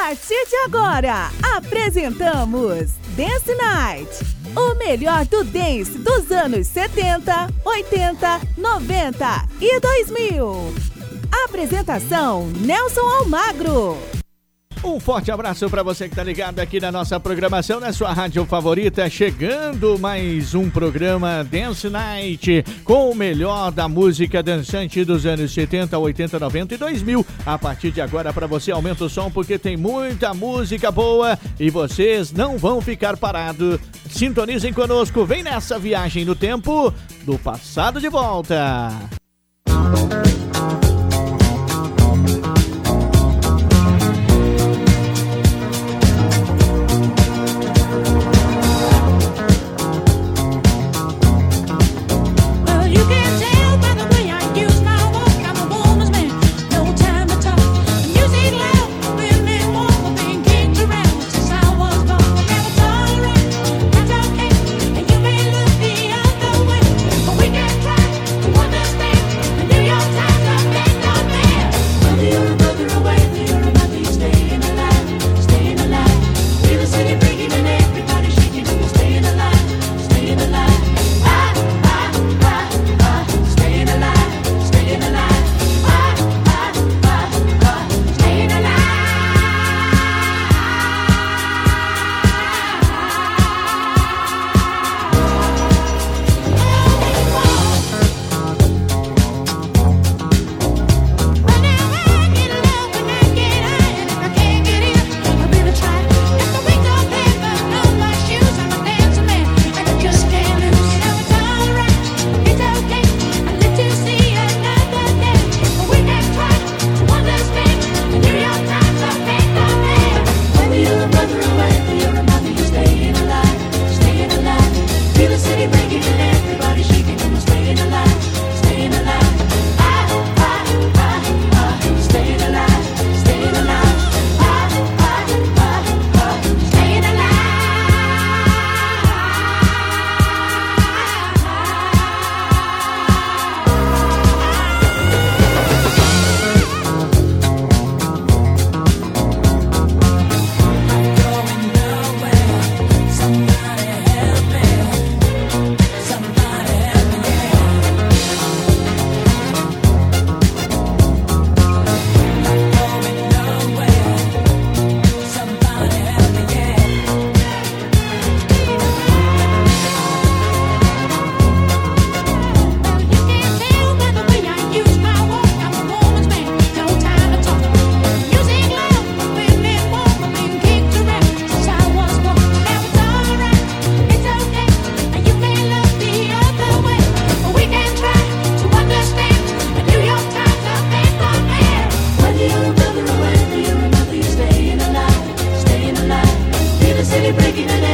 partir de agora, apresentamos Dance Night. O melhor do dance dos anos 70, 80, 90 e 2000. Apresentação Nelson Almagro. Um forte abraço para você que está ligado aqui na nossa programação, na sua rádio favorita. Chegando mais um programa Dance Night com o melhor da música dançante dos anos 70, 80, 90 e 2000. A partir de agora, para você, aumenta o som porque tem muita música boa e vocês não vão ficar parados. Sintonizem conosco, vem nessa viagem no tempo do passado de volta. Música the city breaking it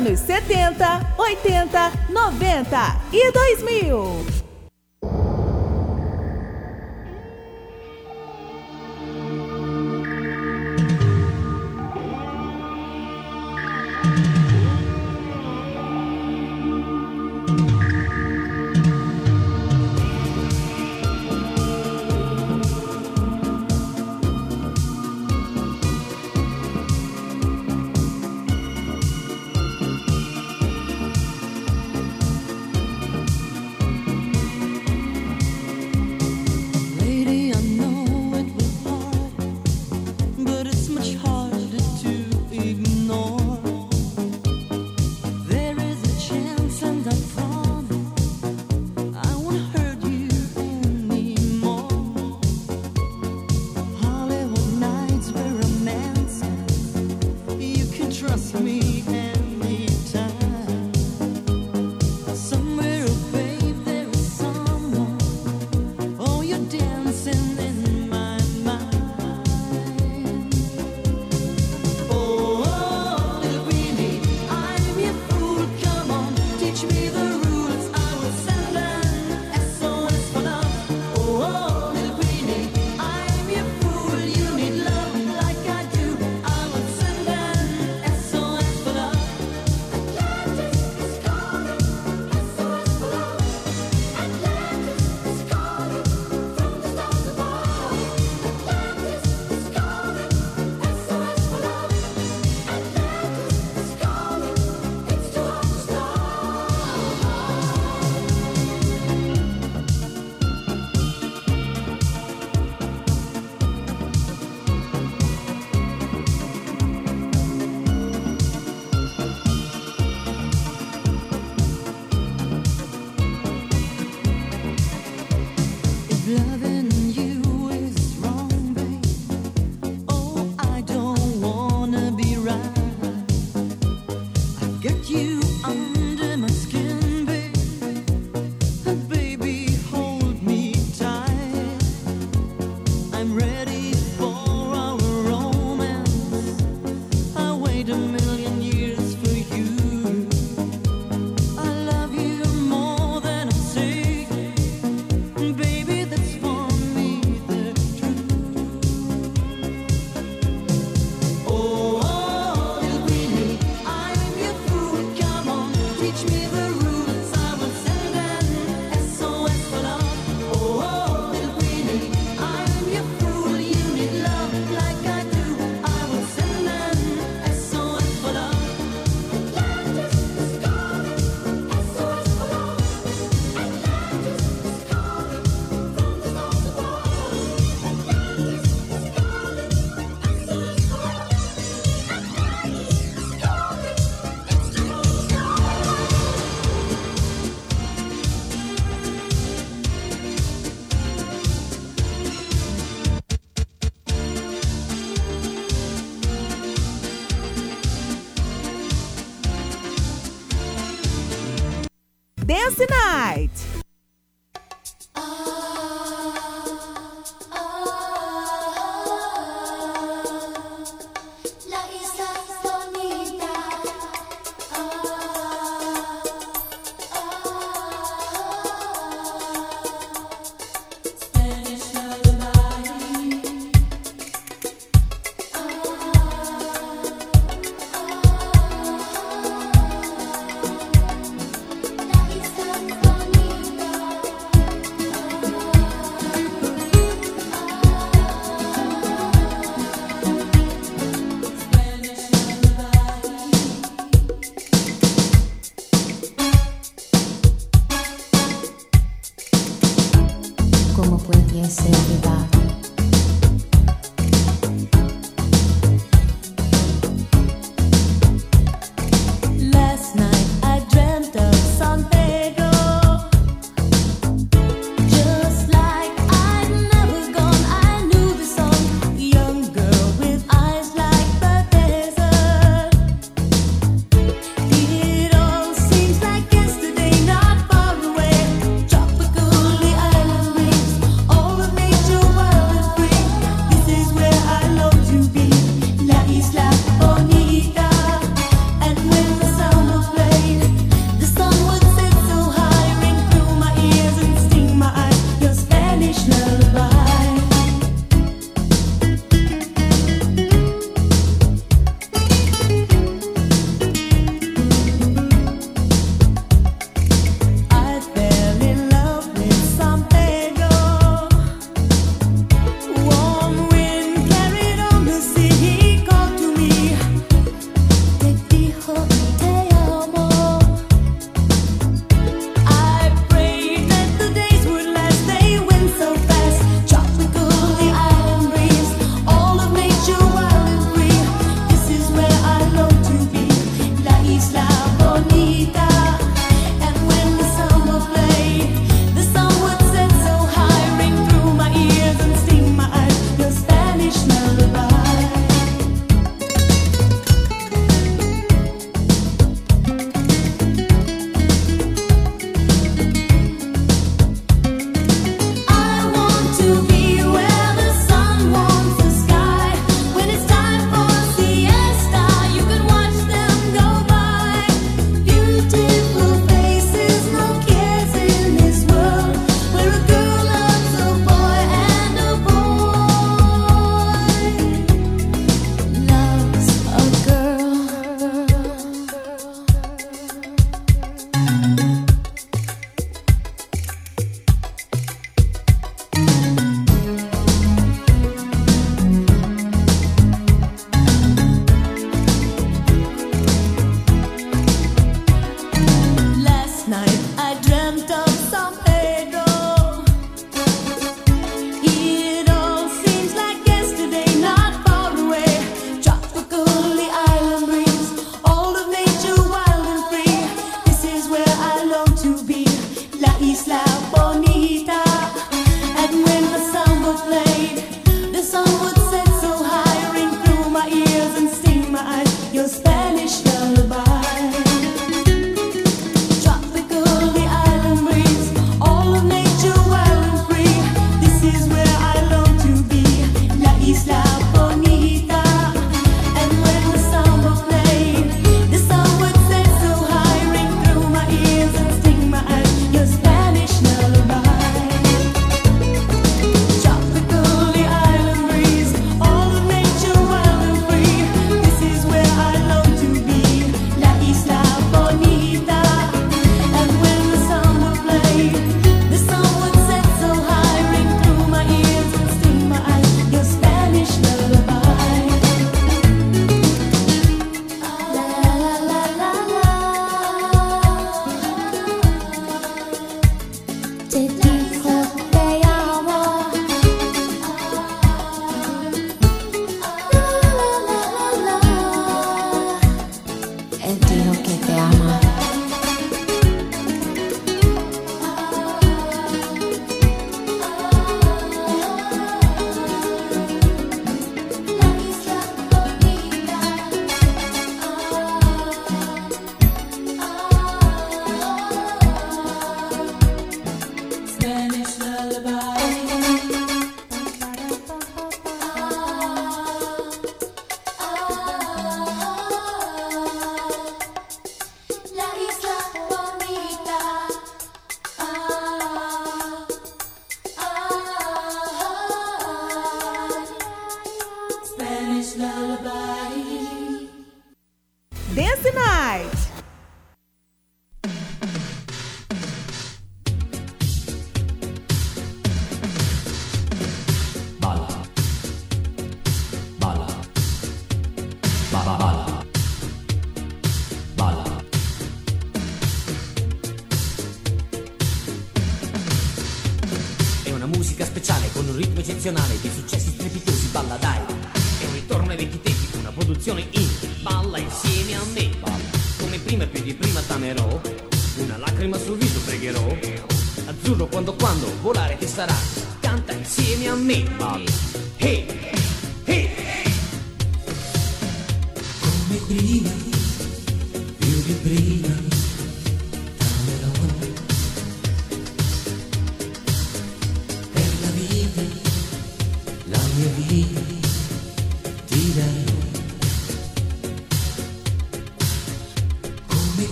anos 70, 80, 90 e 2000.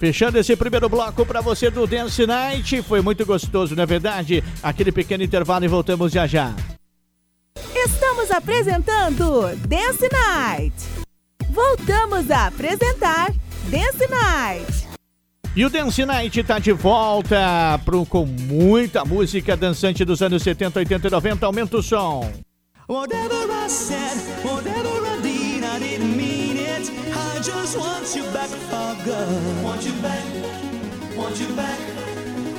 Fechando esse primeiro bloco para você do Dance Night. Foi muito gostoso, não é verdade? Aquele pequeno intervalo e voltamos já já. Estamos apresentando Dance Night. Voltamos a apresentar Dance Night. E o Dance Night tá de volta pro, com muita música dançante dos anos 70, 80 e 90. Aumenta o som. Whatever I said, whatever just want you back oh for good. Want you back, want you back,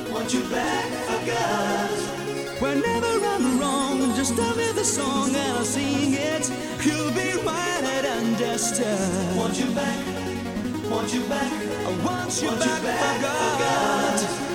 want you back oh for good. Whenever I'm wrong, just tell me the song and I'll sing it. You'll be right and understood. Uh, want you back, want you back, I want you, want back, you back for good. For good.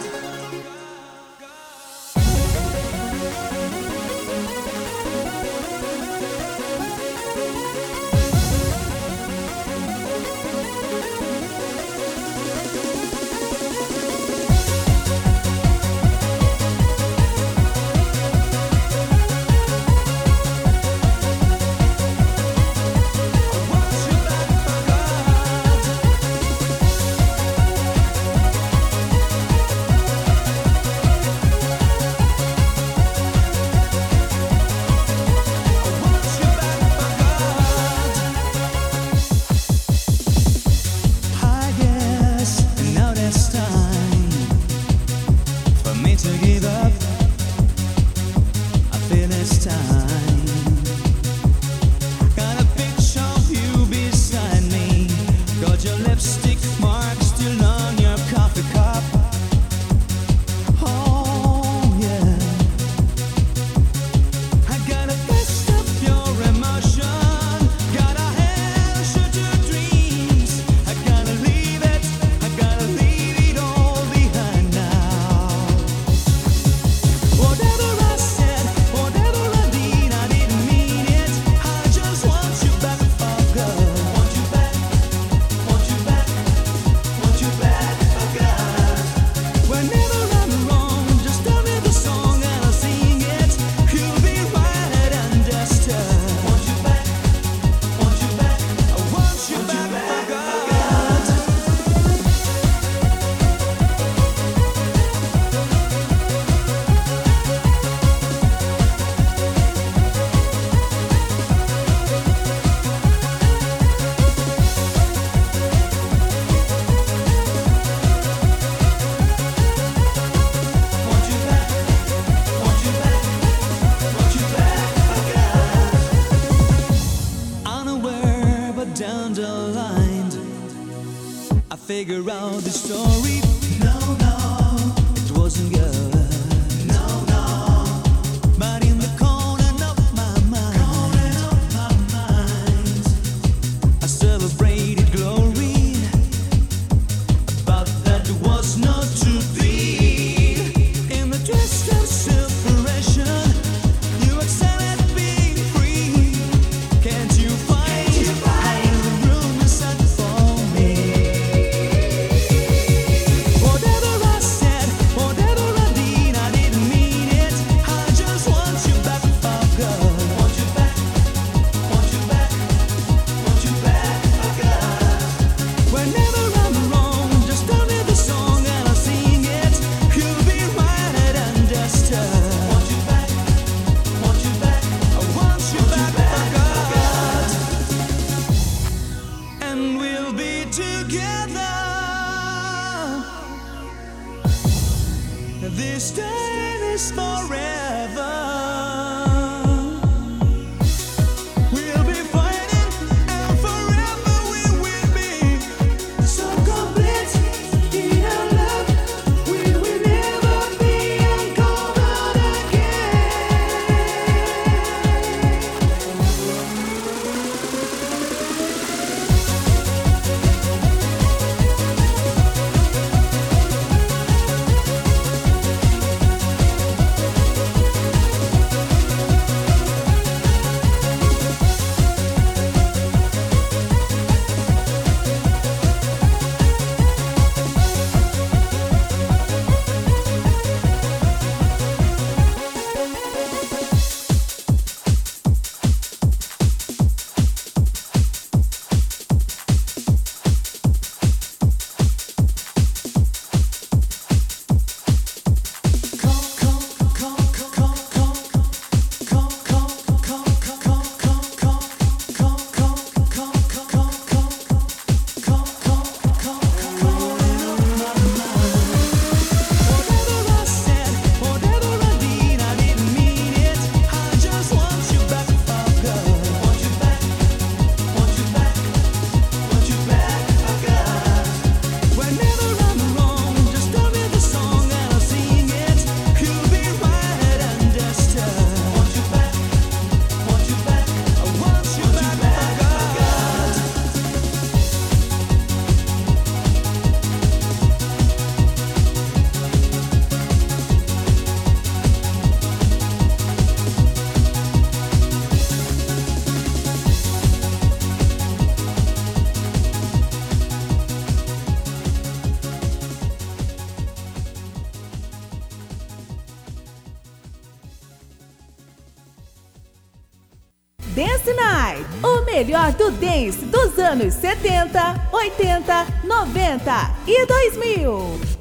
Dance Night, o melhor do dance dos anos 70, 80, 90 e 2000.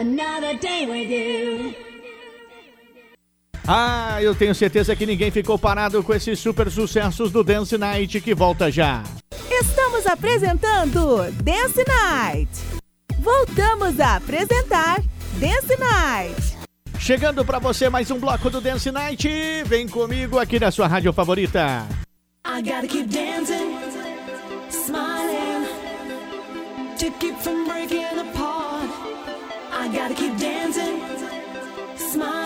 Another day with you. Ah, eu tenho certeza que ninguém ficou parado com esses super sucessos do Dance Night que volta já. Estamos apresentando Dance Night. Voltamos a apresentar Dance Night. Chegando para você mais um bloco do Dance Night. Vem comigo aqui na sua rádio favorita. I gotta keep dancing, smiling, to keep from breaking apart. I gotta keep dancing. Smile.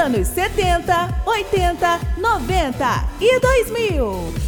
anos 70, 80, 90 e 2000.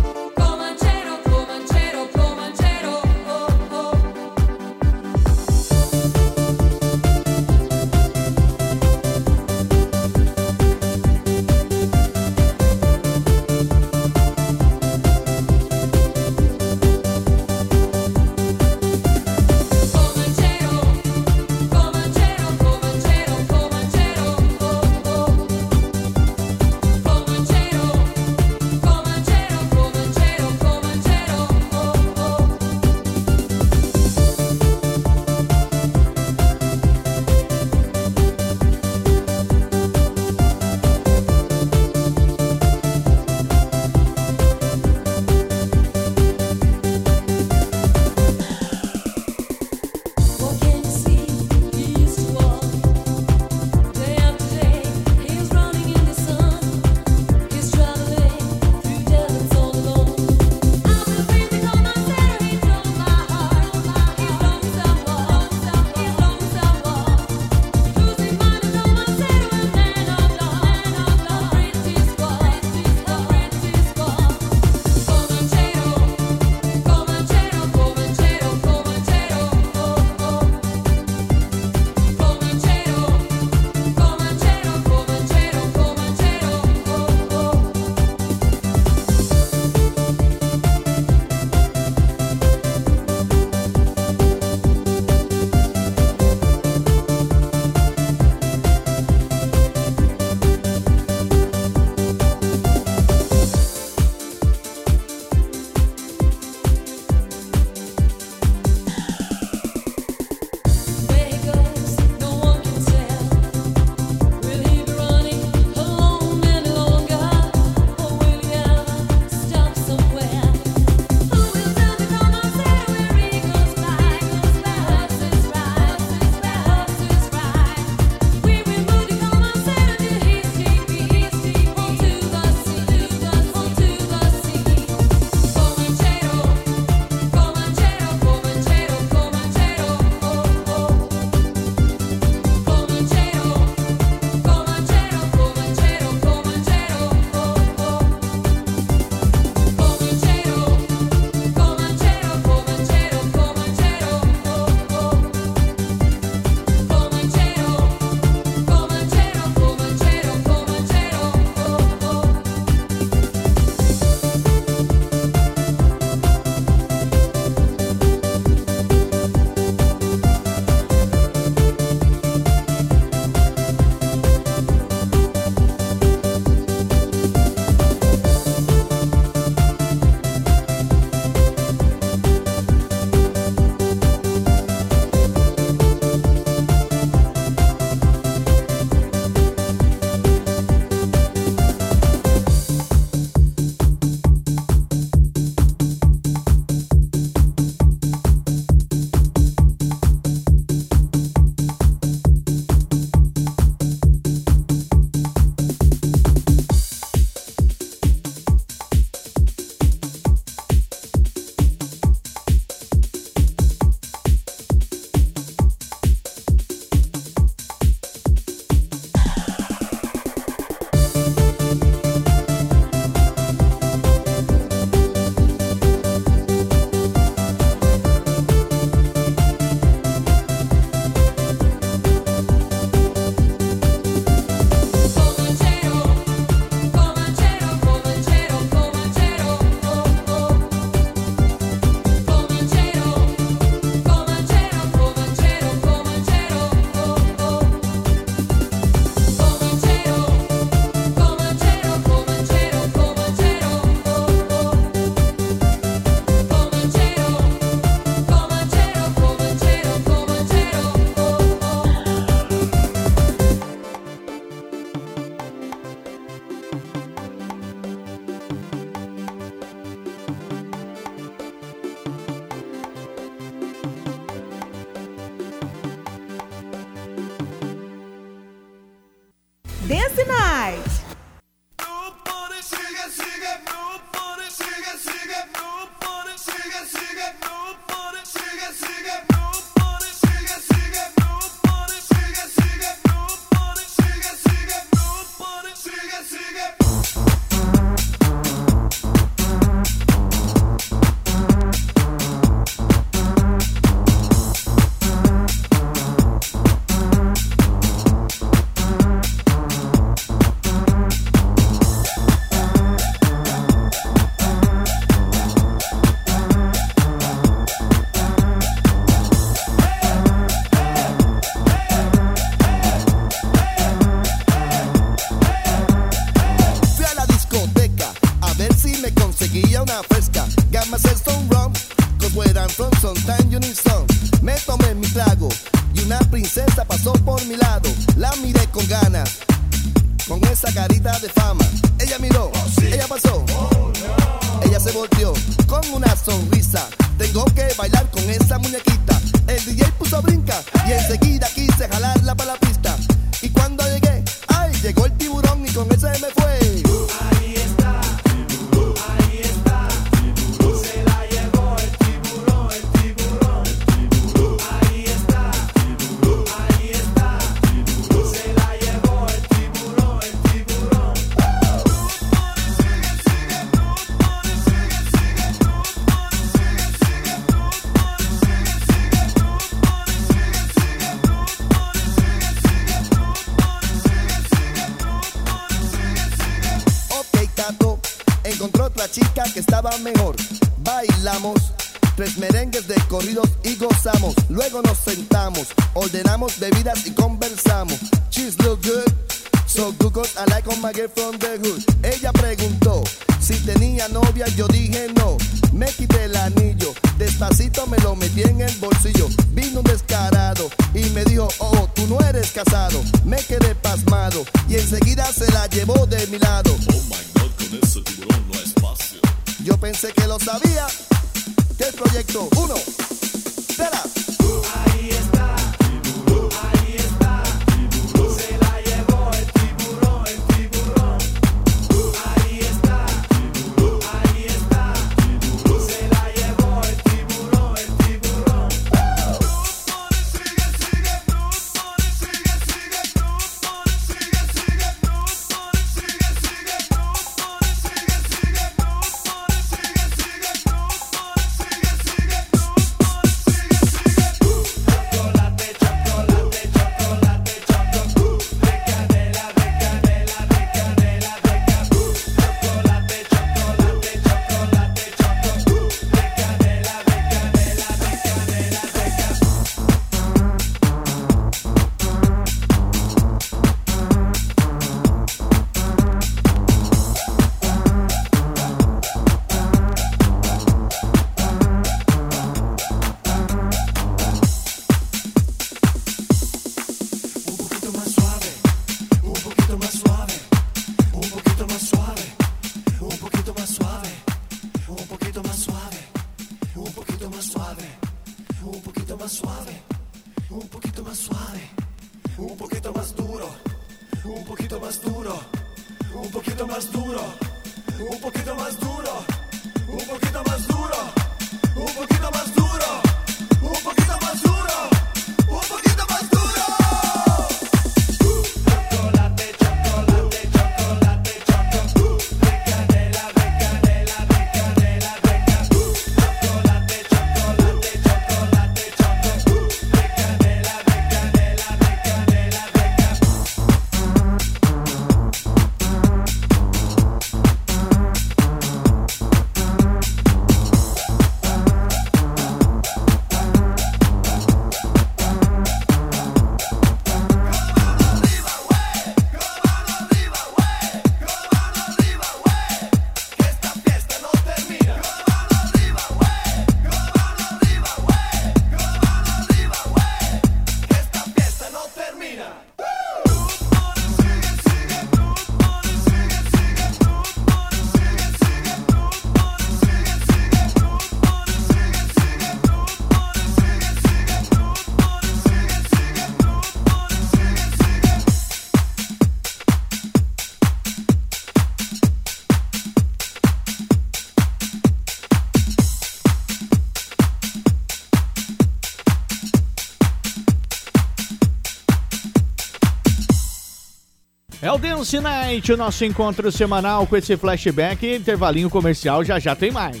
Dance Night, o nosso encontro semanal com esse flashback e intervalinho comercial, já já tem mais.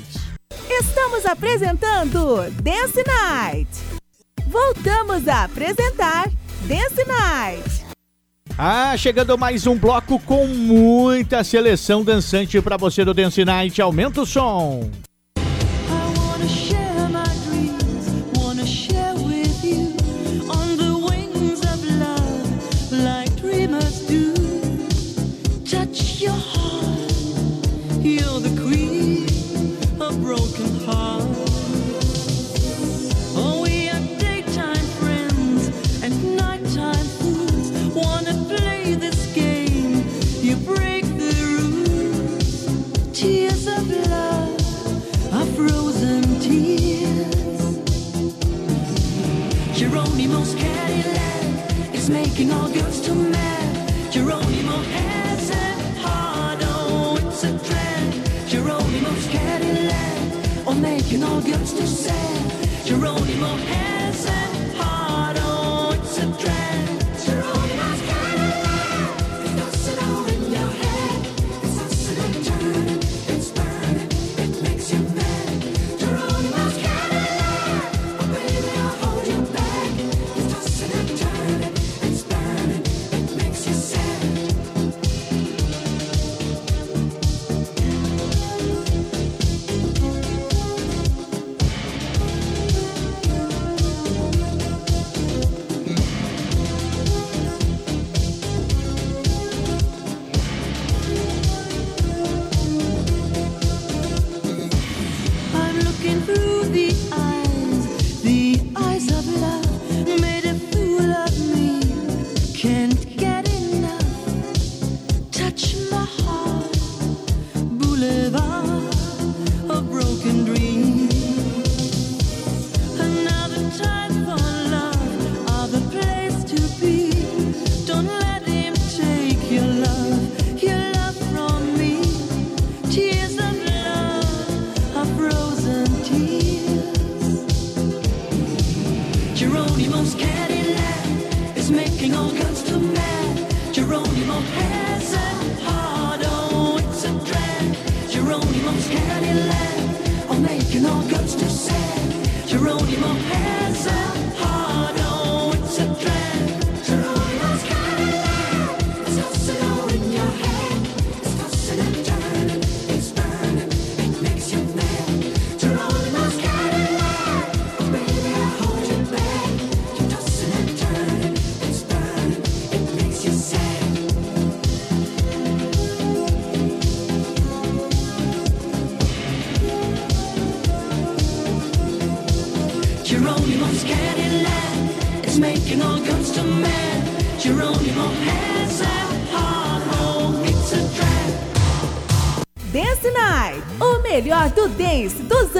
Estamos apresentando Dance Night. Voltamos a apresentar Dance Night. Ah, chegando mais um bloco com muita seleção dançante para você do Dance Night. Aumenta o som.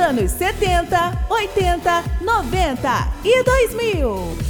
anos 70, 80, 90 e 2000.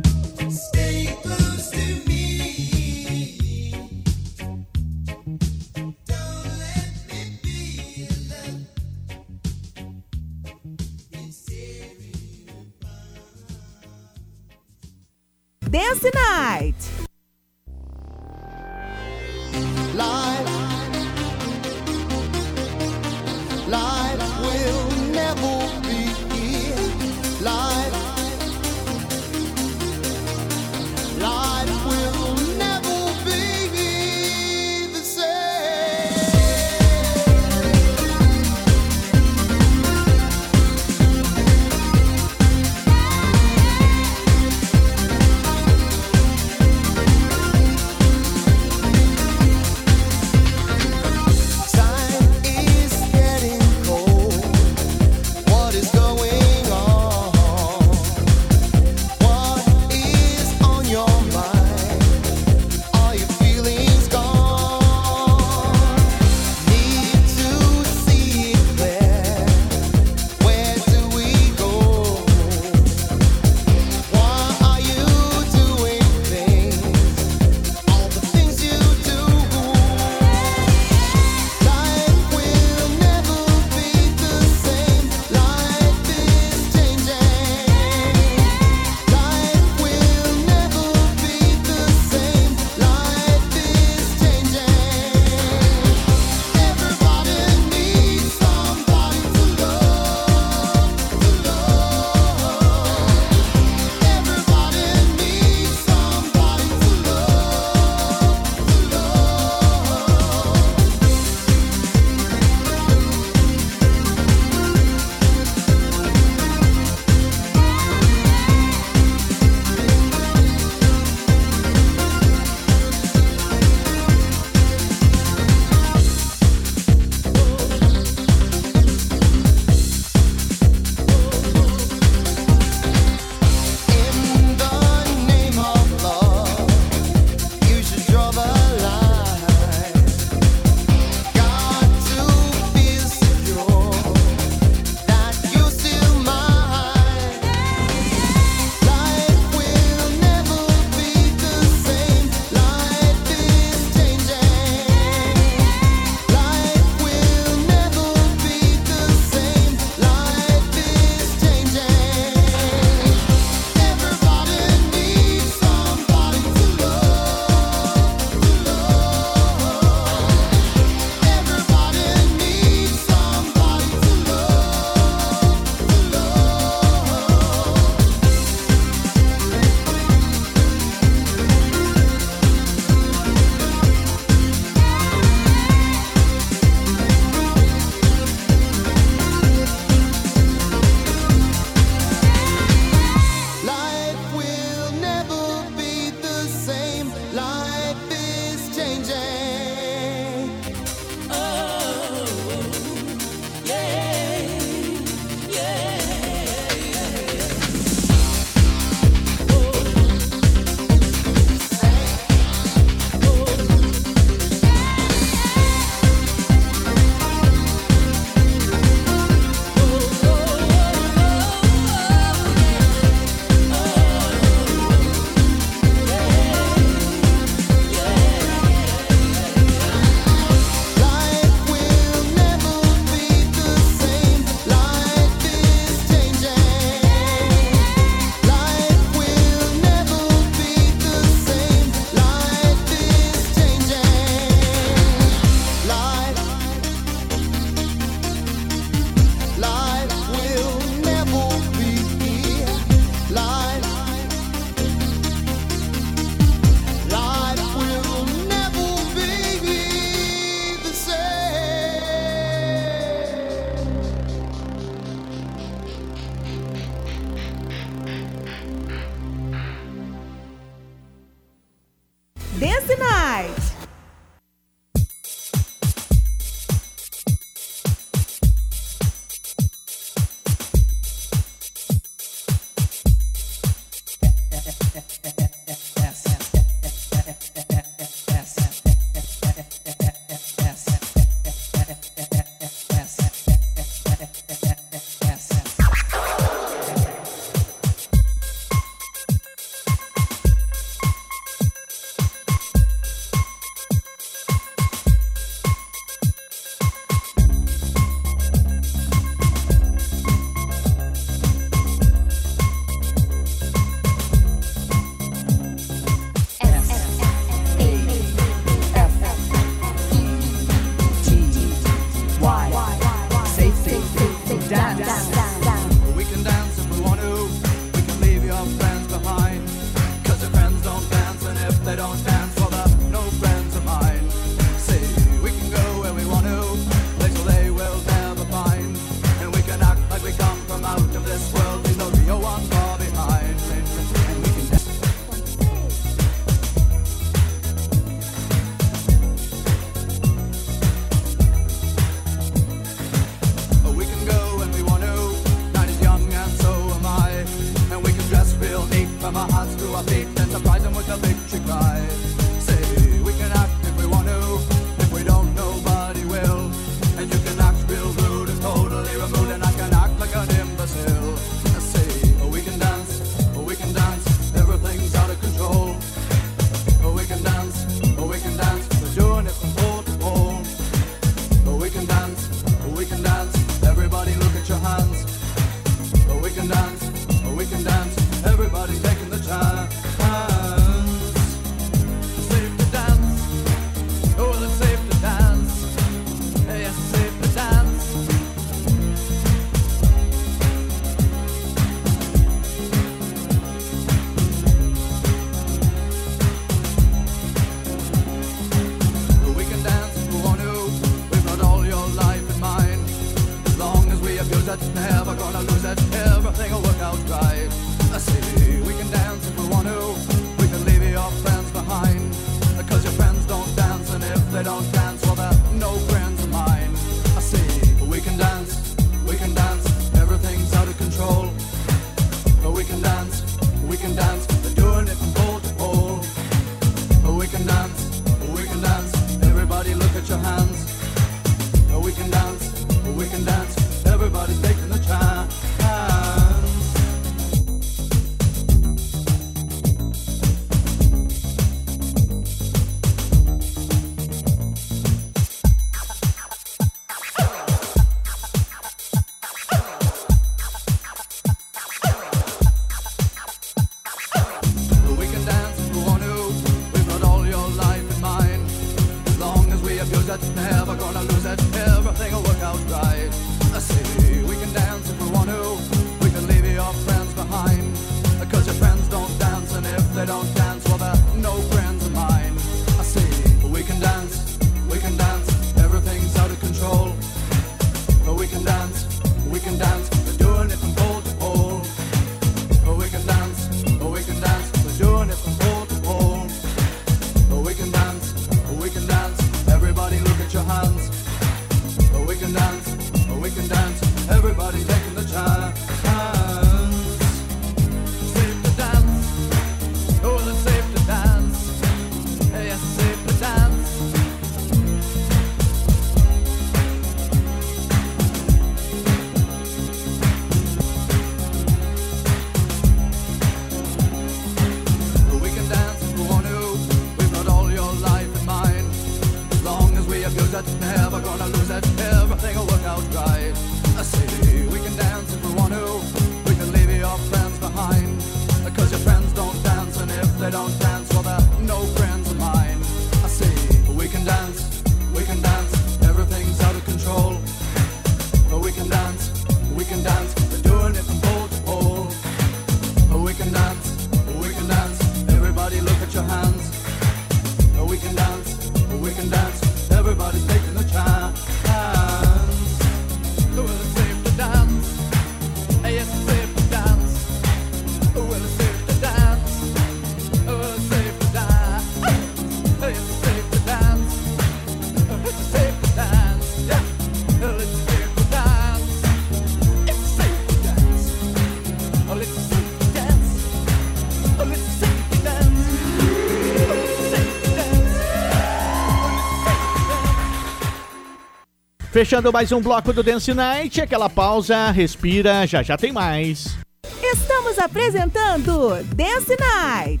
Fechando mais um bloco do Dance Night, aquela pausa, respira, já já tem mais. Estamos apresentando Dance Night.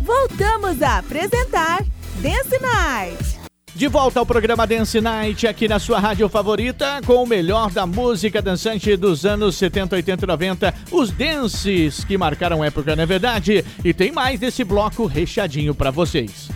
Voltamos a apresentar Dance Night. De volta ao programa Dance Night aqui na sua rádio favorita com o melhor da música dançante dos anos 70, 80 e 90, os dances que marcaram época, não é verdade? E tem mais desse bloco recheadinho para vocês.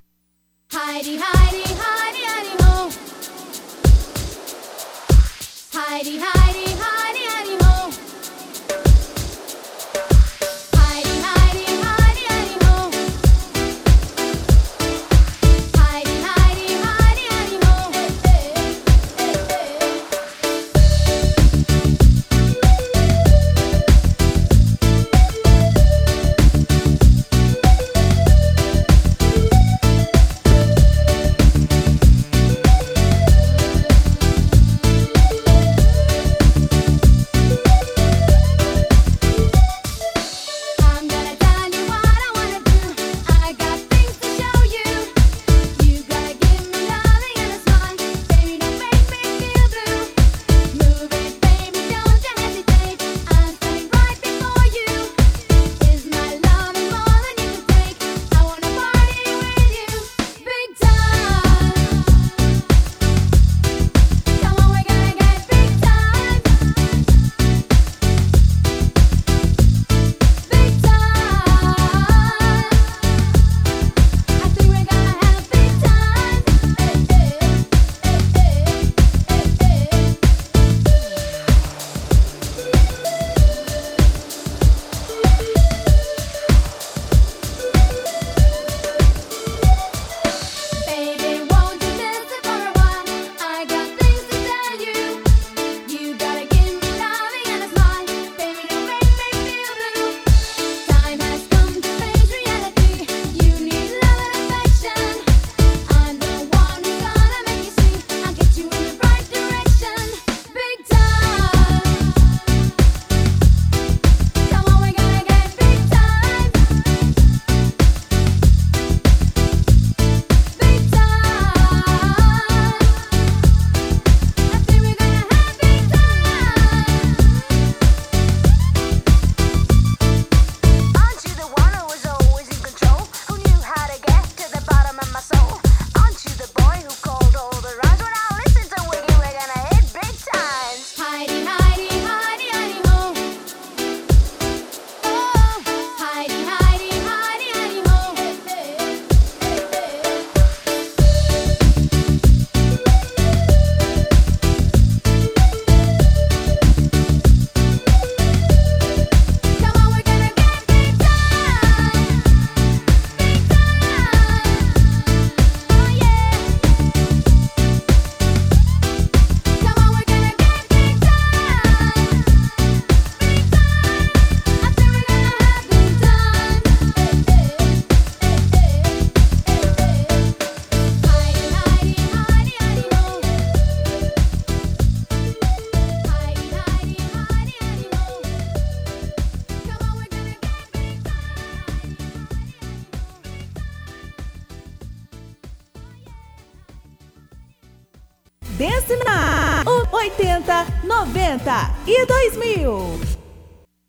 90 e 2000.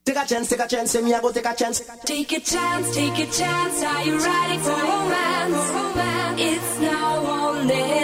Take a chance, take a chance, me I go take a chance. Take a chance, take a chance. Are you ready for romance? romance? It's now or never.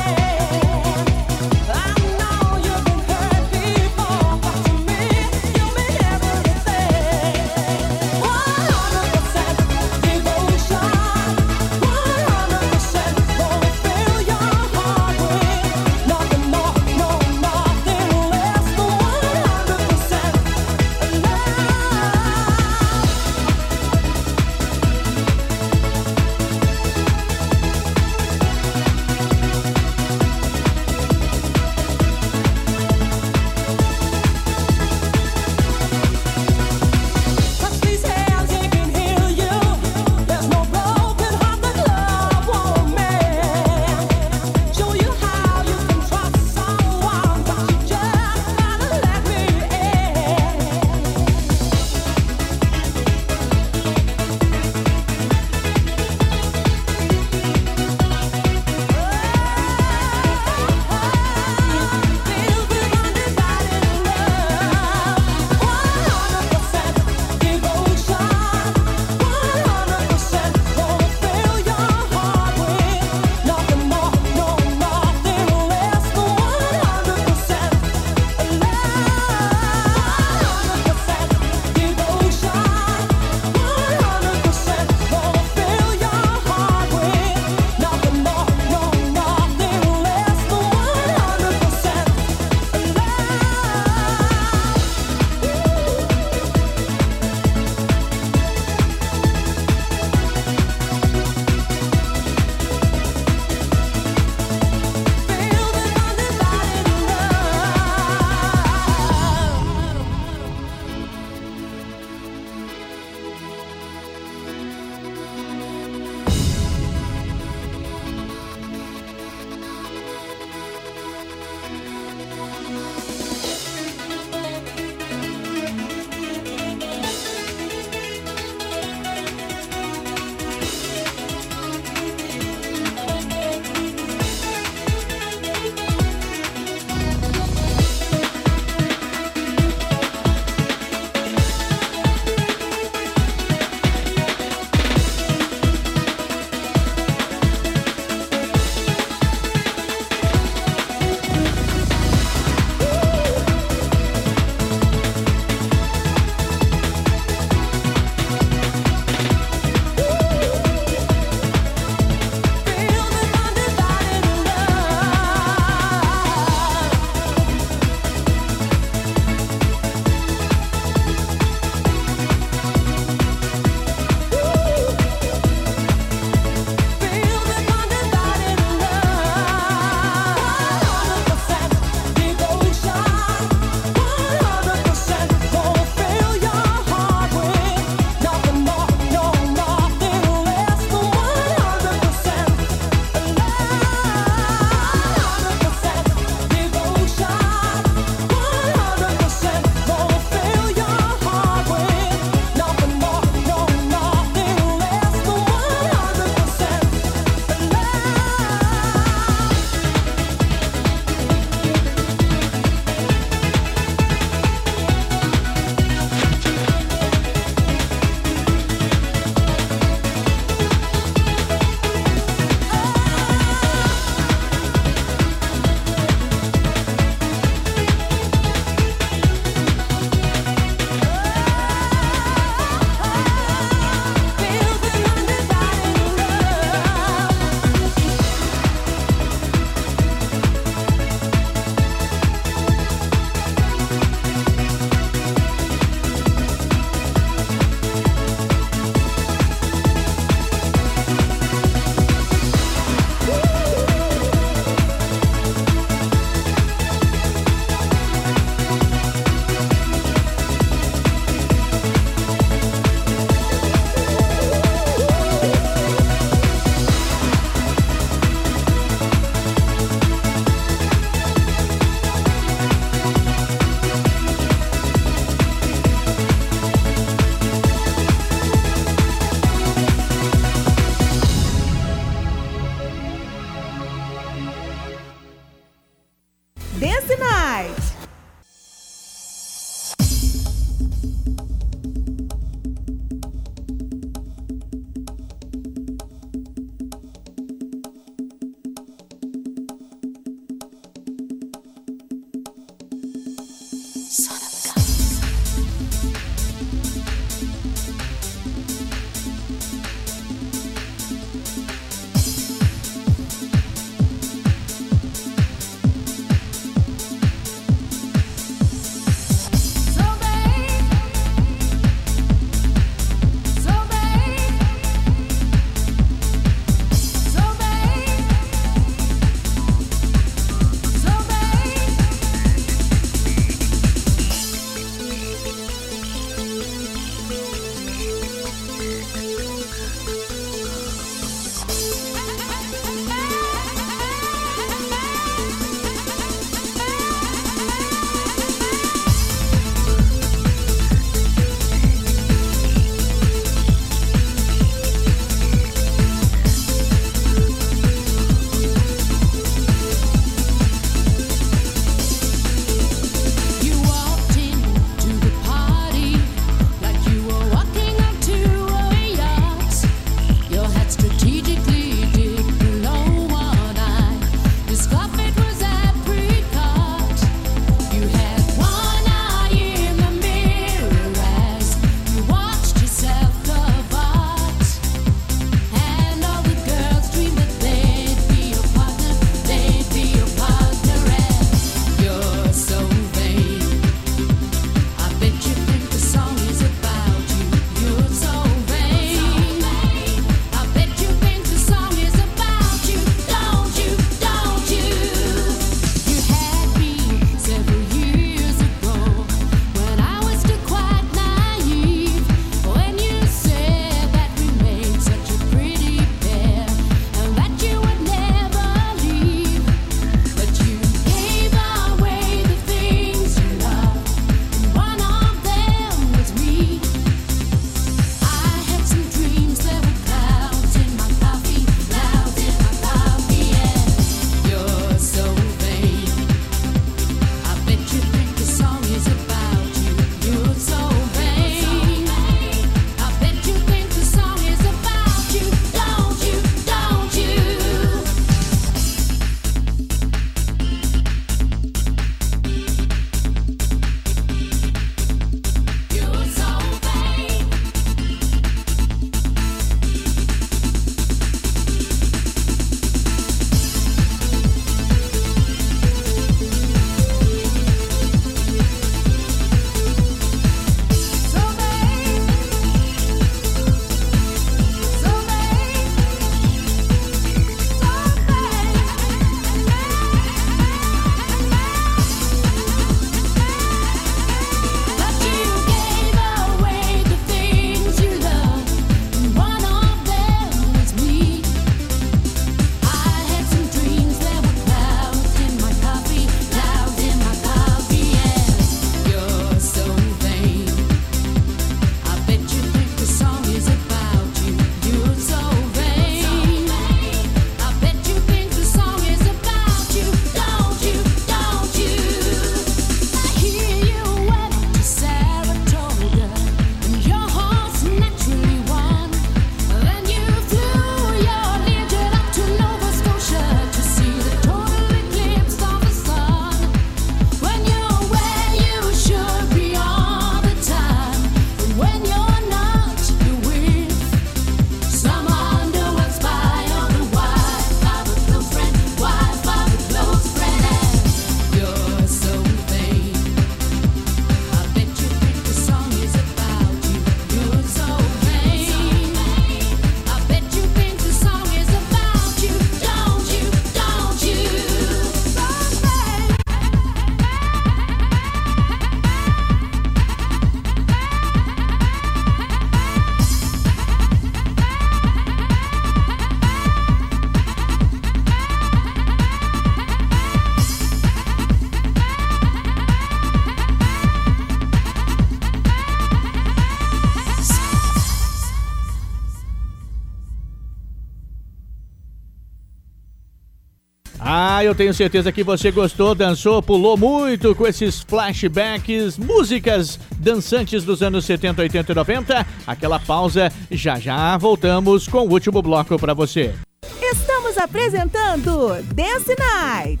Tenho certeza que você gostou, dançou, pulou muito com esses flashbacks, músicas dançantes dos anos 70, 80 e 90. Aquela pausa, já já voltamos com o último bloco para você. Estamos apresentando Dance Night.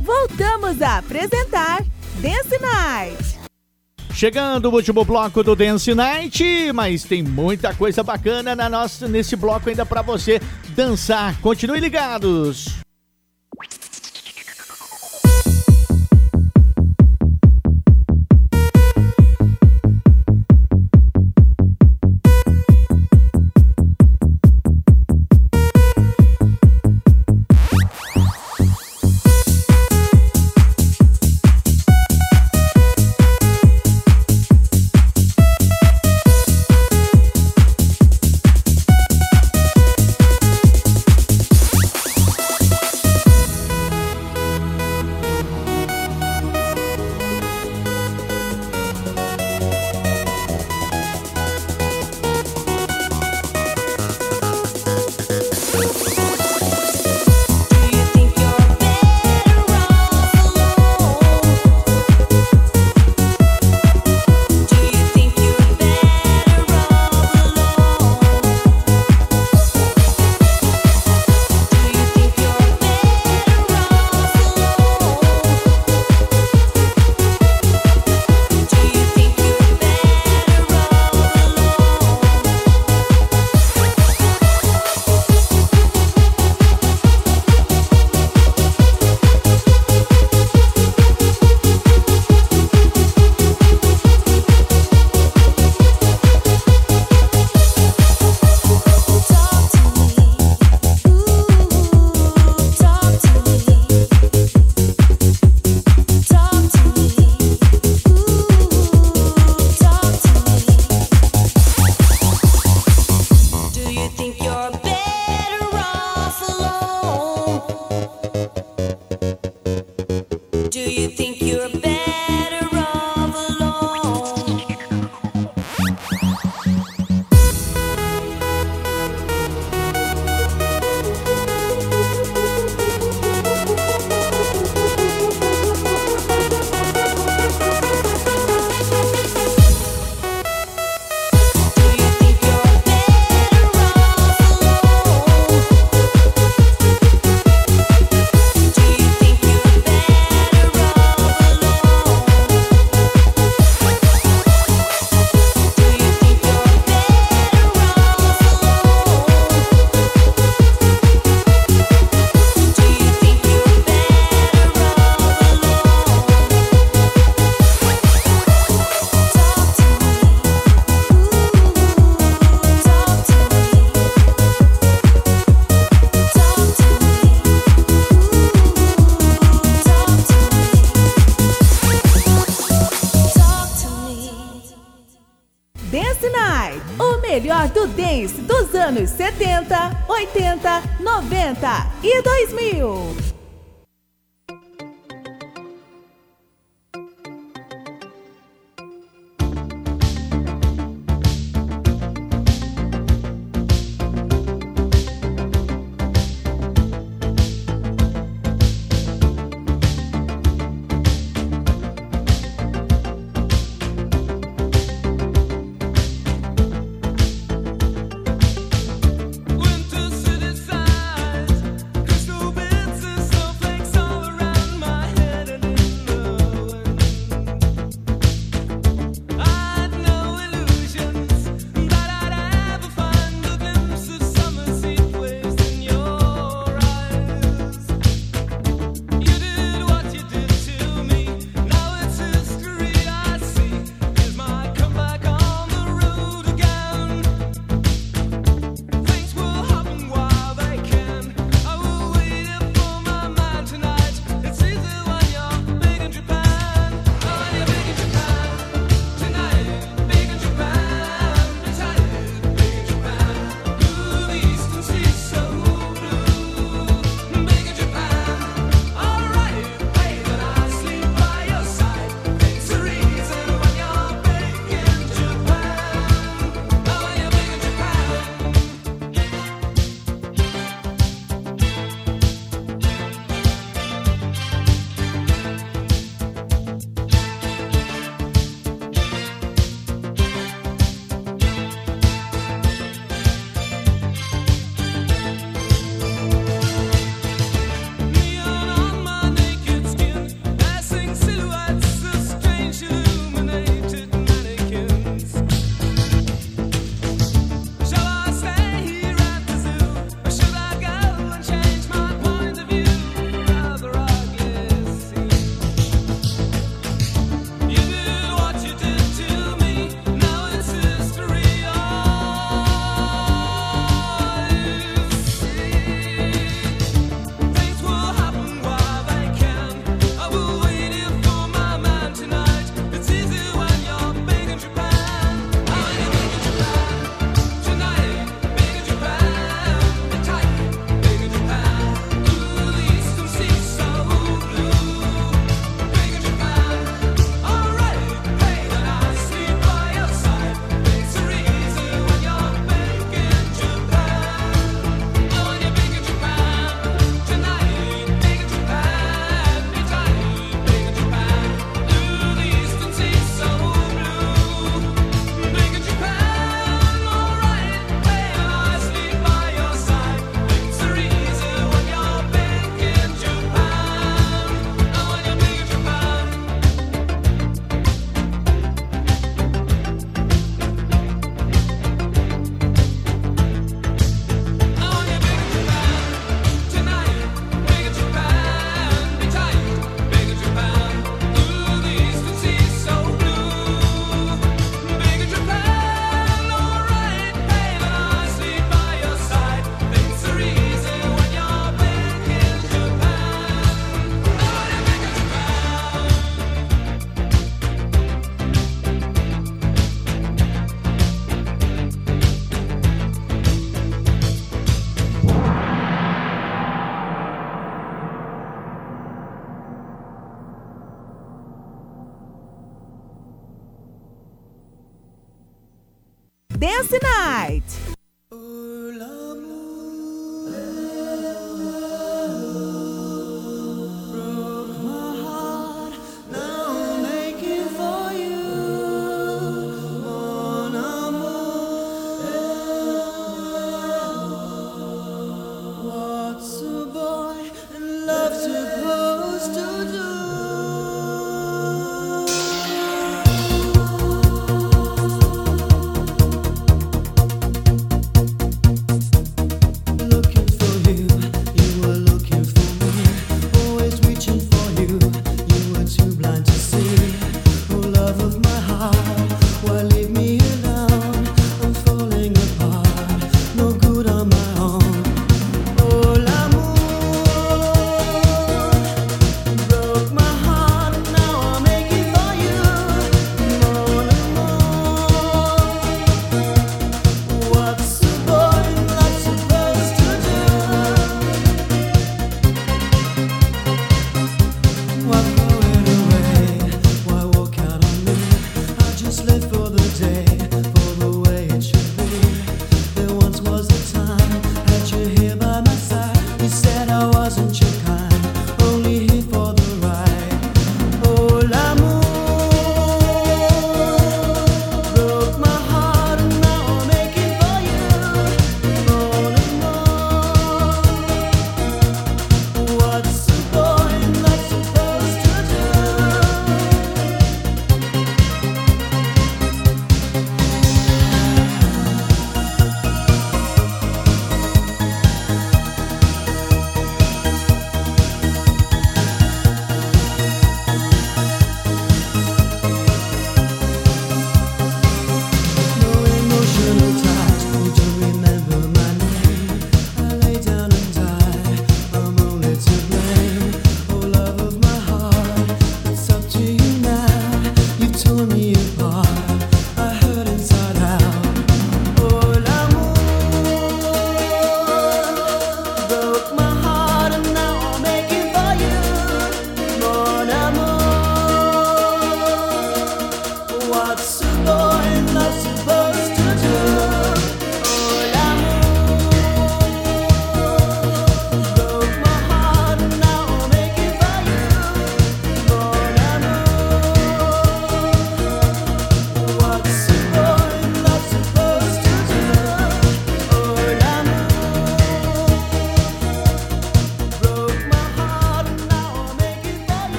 Voltamos a apresentar Dance Night. Chegando o último bloco do Dance Night, mas tem muita coisa bacana na nossa, nesse bloco ainda para você dançar. Continue ligados.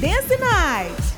Dance the night.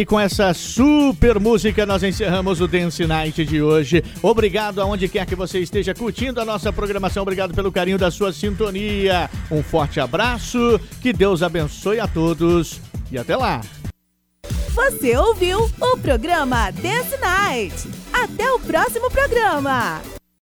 E com essa super música nós encerramos o Dance Night de hoje. Obrigado aonde quer que você esteja curtindo a nossa programação. Obrigado pelo carinho da sua sintonia. Um forte abraço, que Deus abençoe a todos e até lá. Você ouviu o programa Dance Night. Até o próximo programa.